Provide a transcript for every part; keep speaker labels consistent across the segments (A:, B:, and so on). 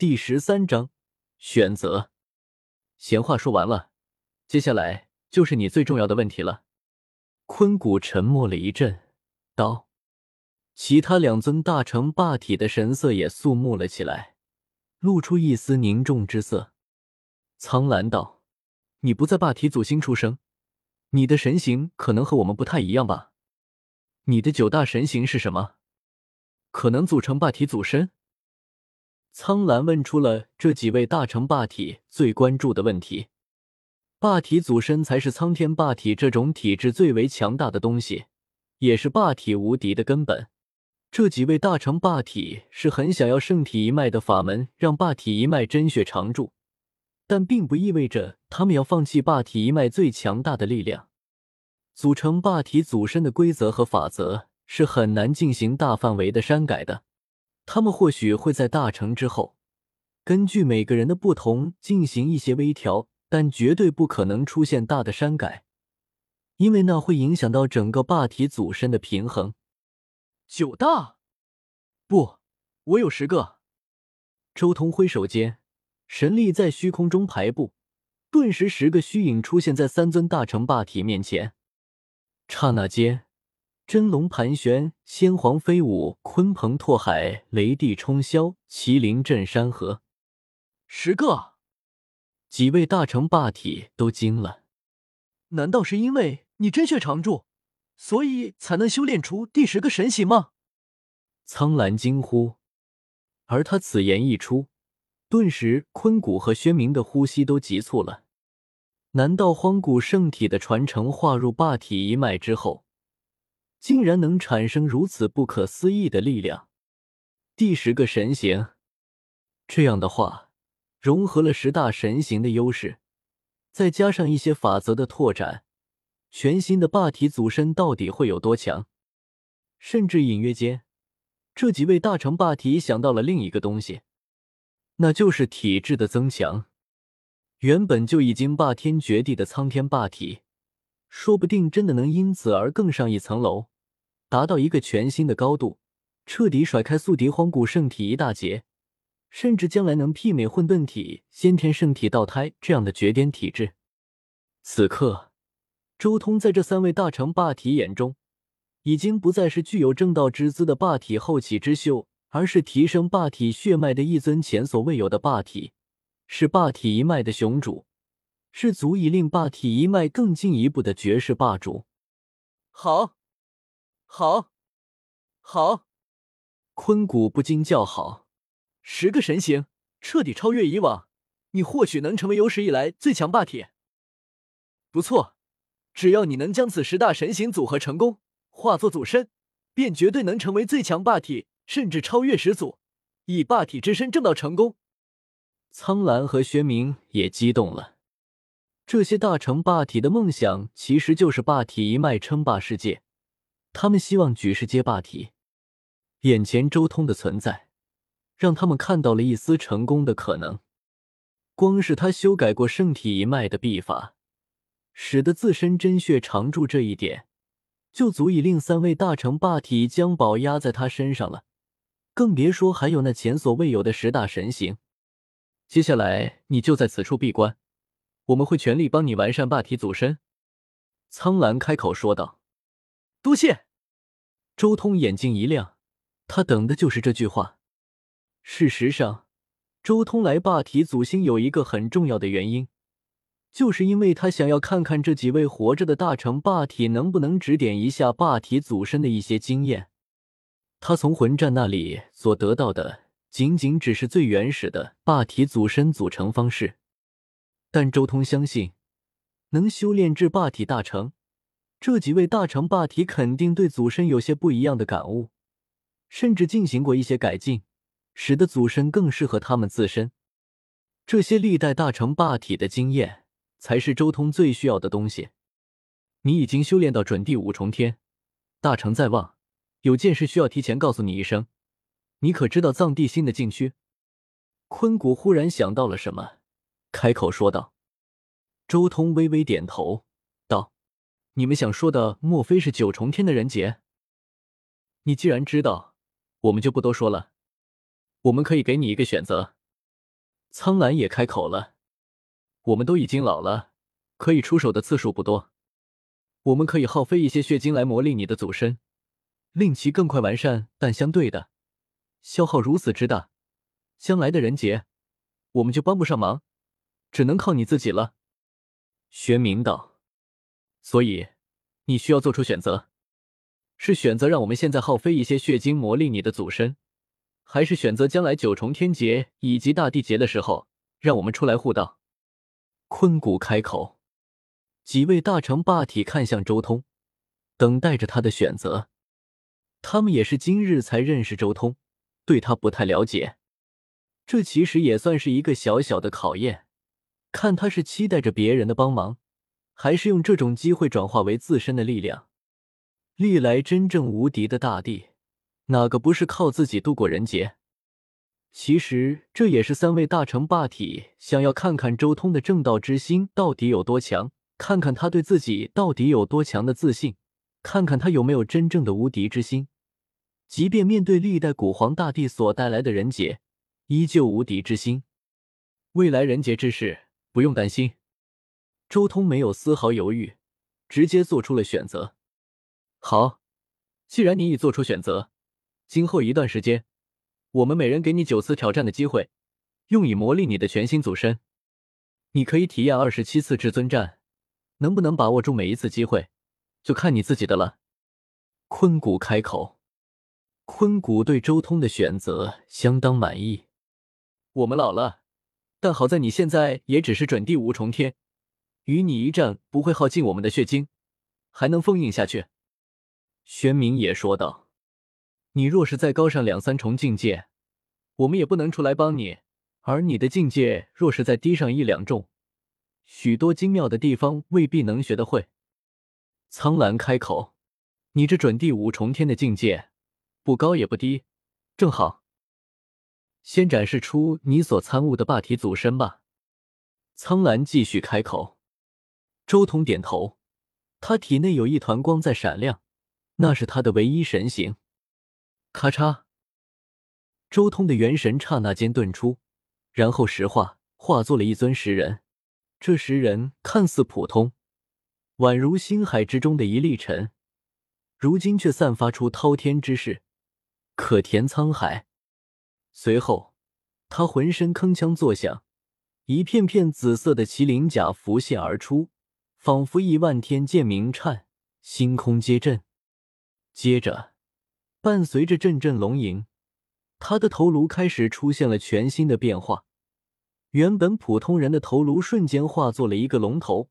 A: 第十三章选择。闲话说完了，接下来就是你最重要的问题了。坤谷沉默了一阵，道：“其他两尊大成霸体的神色也肃穆了起来，露出一丝凝重之色。”苍兰道：“你不在霸体祖星出生，你的神形可能和我们不太一样吧？你的九大神形是什么？可能组成霸体祖身？”苍兰问出了这几位大成霸体最关注的问题。霸体祖身才是苍天霸体这种体质最为强大的东西，也是霸体无敌的根本。这几位大成霸体是很想要圣体一脉的法门，让霸体一脉真血常驻，但并不意味着他们要放弃霸体一脉最强大的力量。组成霸体祖身的规则和法则是很难进行大范围的删改的。他们或许会在大成之后，根据每个人的不同进行一些微调，但绝对不可能出现大的删改，因为那会影响到整个霸体祖身的平衡。九大，不，我有十个。周通挥手间，神力在虚空中排布，顿时十个虚影出现在三尊大成霸体面前。刹那间。真龙盘旋，仙皇飞舞，鲲鹏拓海，雷帝冲霄，麒麟震山河。十个，几位大成霸体都惊了。难道是因为你真血常驻，所以才能修炼出第十个神形吗？苍兰惊呼。而他此言一出，顿时坤谷和轩明的呼吸都急促了。难道荒古圣体的传承化入霸体一脉之后？竟然能产生如此不可思议的力量！第十个神形，这样的话，融合了十大神形的优势，再加上一些法则的拓展，全新的霸体祖身到底会有多强？甚至隐约间，这几位大成霸体想到了另一个东西，那就是体质的增强。原本就已经霸天绝地的苍天霸体。说不定真的能因此而更上一层楼，达到一个全新的高度，彻底甩开宿敌荒古圣体一大截，甚至将来能媲美混沌体、先天圣体倒胎这样的绝巅体质。此刻，周通在这三位大成霸体眼中，已经不再是具有正道之姿的霸体后起之秀，而是提升霸体血脉的一尊前所未有的霸体，是霸体一脉的雄主。是足以令霸体一脉更进一步的绝世霸主。好，好，好！坤谷不禁叫好。十个神形彻底超越以往，你或许能成为有史以来最强霸体。不错，只要你能将此十大神形组合成功，化作祖身，便绝对能成为最强霸体，甚至超越始祖，以霸体之身证道成功。苍兰和玄冥也激动了。这些大成霸体的梦想其实就是霸体一脉称霸世界，他们希望举世皆霸体。眼前周通的存在，让他们看到了一丝成功的可能。光是他修改过圣体一脉的秘法，使得自身真血常驻这一点，就足以令三位大成霸体将宝压在他身上了。更别说还有那前所未有的十大神行。接下来你就在此处闭关。我们会全力帮你完善霸体祖身。”苍兰开口说道。“多谢。”周通眼睛一亮，他等的就是这句话。事实上，周通来霸体祖星有一个很重要的原因，就是因为他想要看看这几位活着的大成霸体能不能指点一下霸体祖身的一些经验。他从魂战那里所得到的，仅仅只是最原始的霸体祖身组成方式。但周通相信，能修炼至霸体大成，这几位大成霸体肯定对祖身有些不一样的感悟，甚至进行过一些改进，使得祖身更适合他们自身。这些历代大成霸体的经验，才是周通最需要的东西。你已经修炼到准第五重天，大成在望，有件事需要提前告诉你一声。你可知道藏地心的禁区？坤谷忽然想到了什么。开口说道，周通微微点头：“你们想说的，莫非是九重天的人劫？你既然知道，我们就不多说了。我们可以给你一个选择，苍兰也开口了：“我们都已经老了，可以出手的次数不多。我们可以耗费一些血晶来磨砺你的祖身，令其更快完善。但相对的，消耗如此之大，将来的人劫，我们就帮不上忙，只能靠你自己了。”玄冥道：“所以，你需要做出选择，是选择让我们现在耗费一些血晶磨砺你的祖身。”还是选择将来九重天劫以及大地劫的时候，让我们出来护道。坤谷开口，几位大成霸体看向周通，等待着他的选择。他们也是今日才认识周通，对他不太了解。这其实也算是一个小小的考验，看他是期待着别人的帮忙，还是用这种机会转化为自身的力量。历来真正无敌的大帝。哪个不是靠自己度过人劫？其实这也是三位大成霸体想要看看周通的正道之心到底有多强，看看他对自己到底有多强的自信，看看他有没有真正的无敌之心。即便面对历代古皇大帝所带来的人劫，依旧无敌之心。未来人劫之事不用担心。周通没有丝毫犹豫，直接做出了选择。好，既然你已做出选择。今后一段时间，我们每人给你九次挑战的机会，用以磨砺你的全新祖身。你可以体验二十七次至尊战，能不能把握住每一次机会，就看你自己的了。坤谷开口，坤谷对周通的选择相当满意。我们老了，但好在你现在也只是准第五重天，与你一战不会耗尽我们的血精，还能封印下去。玄冥也说道。你若是再高上两三重境界，我们也不能出来帮你；而你的境界若是再低上一两重，许多精妙的地方未必能学得会。苍兰开口：“你这准第五重天的境界，不高也不低，正好。先展示出你所参悟的霸体祖身吧。”苍兰继续开口。周通点头，他体内有一团光在闪亮，那是他的唯一神形。咔嚓！周通的元神刹那间遁出，然后石化，化作了一尊石人。这石人看似普通，宛如星海之中的一粒尘，如今却散发出滔天之势，可填沧海。随后，他浑身铿锵作响，一片片紫色的麒麟甲浮现而出，仿佛亿万天剑鸣颤，星空皆震。接着。伴随着阵阵龙吟，他的头颅开始出现了全新的变化。原本普通人的头颅瞬间化作了一个龙头，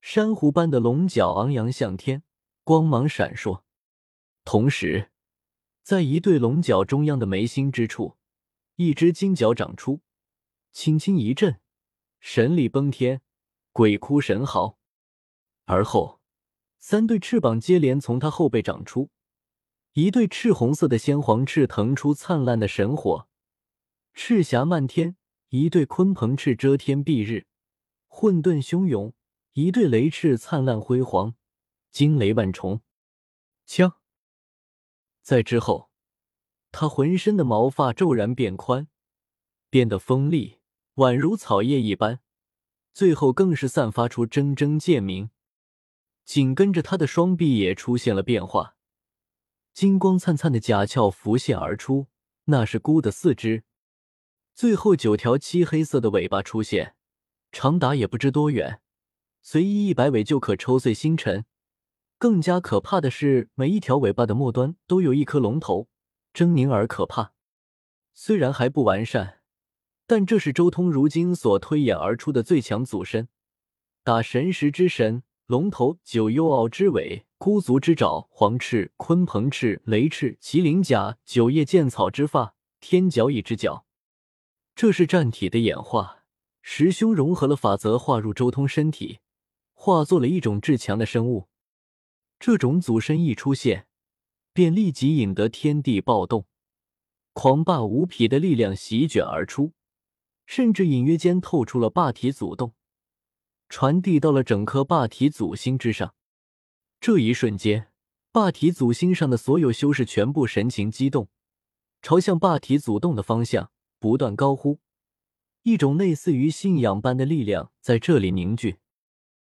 A: 珊瑚般的龙角昂扬向天，光芒闪烁。同时，在一对龙角中央的眉心之处，一只金角长出，轻轻一震，神力崩天，鬼哭神嚎。而后，三对翅膀接连从他后背长出。一对赤红色的先皇翅腾出灿烂的神火，赤霞漫天；一对鲲鹏翅遮天蔽日，混沌汹涌；一对雷翅灿烂辉煌，惊雷万重。枪！在之后，他浑身的毛发骤然变宽，变得锋利，宛如草叶一般；最后更是散发出铮铮剑鸣。紧跟着，他的双臂也出现了变化。金光灿灿的甲壳浮现而出，那是孤的四肢，最后九条漆黑色的尾巴出现，长达也不知多远，随意一摆尾就可抽碎星辰。更加可怕的是，每一条尾巴的末端都有一颗龙头，狰狞而可怕。虽然还不完善，但这是周通如今所推演而出的最强祖身，打神识之神。龙头九幽鳌之尾，孤足之爪，黄翅，鲲鹏翅，雷翅，麒麟甲，九叶剑草之发，天角翼之角。这是战体的演化，十凶融合了法则，化入周通身体，化作了一种至强的生物。这种祖身一出现，便立即引得天地暴动，狂霸无匹的力量席卷而出，甚至隐约间透出了霸体祖动。传递到了整颗霸体祖星之上，这一瞬间，霸体祖星上的所有修士全部神情激动，朝向霸体祖动的方向不断高呼：“一种类似于信仰般的力量在这里凝聚。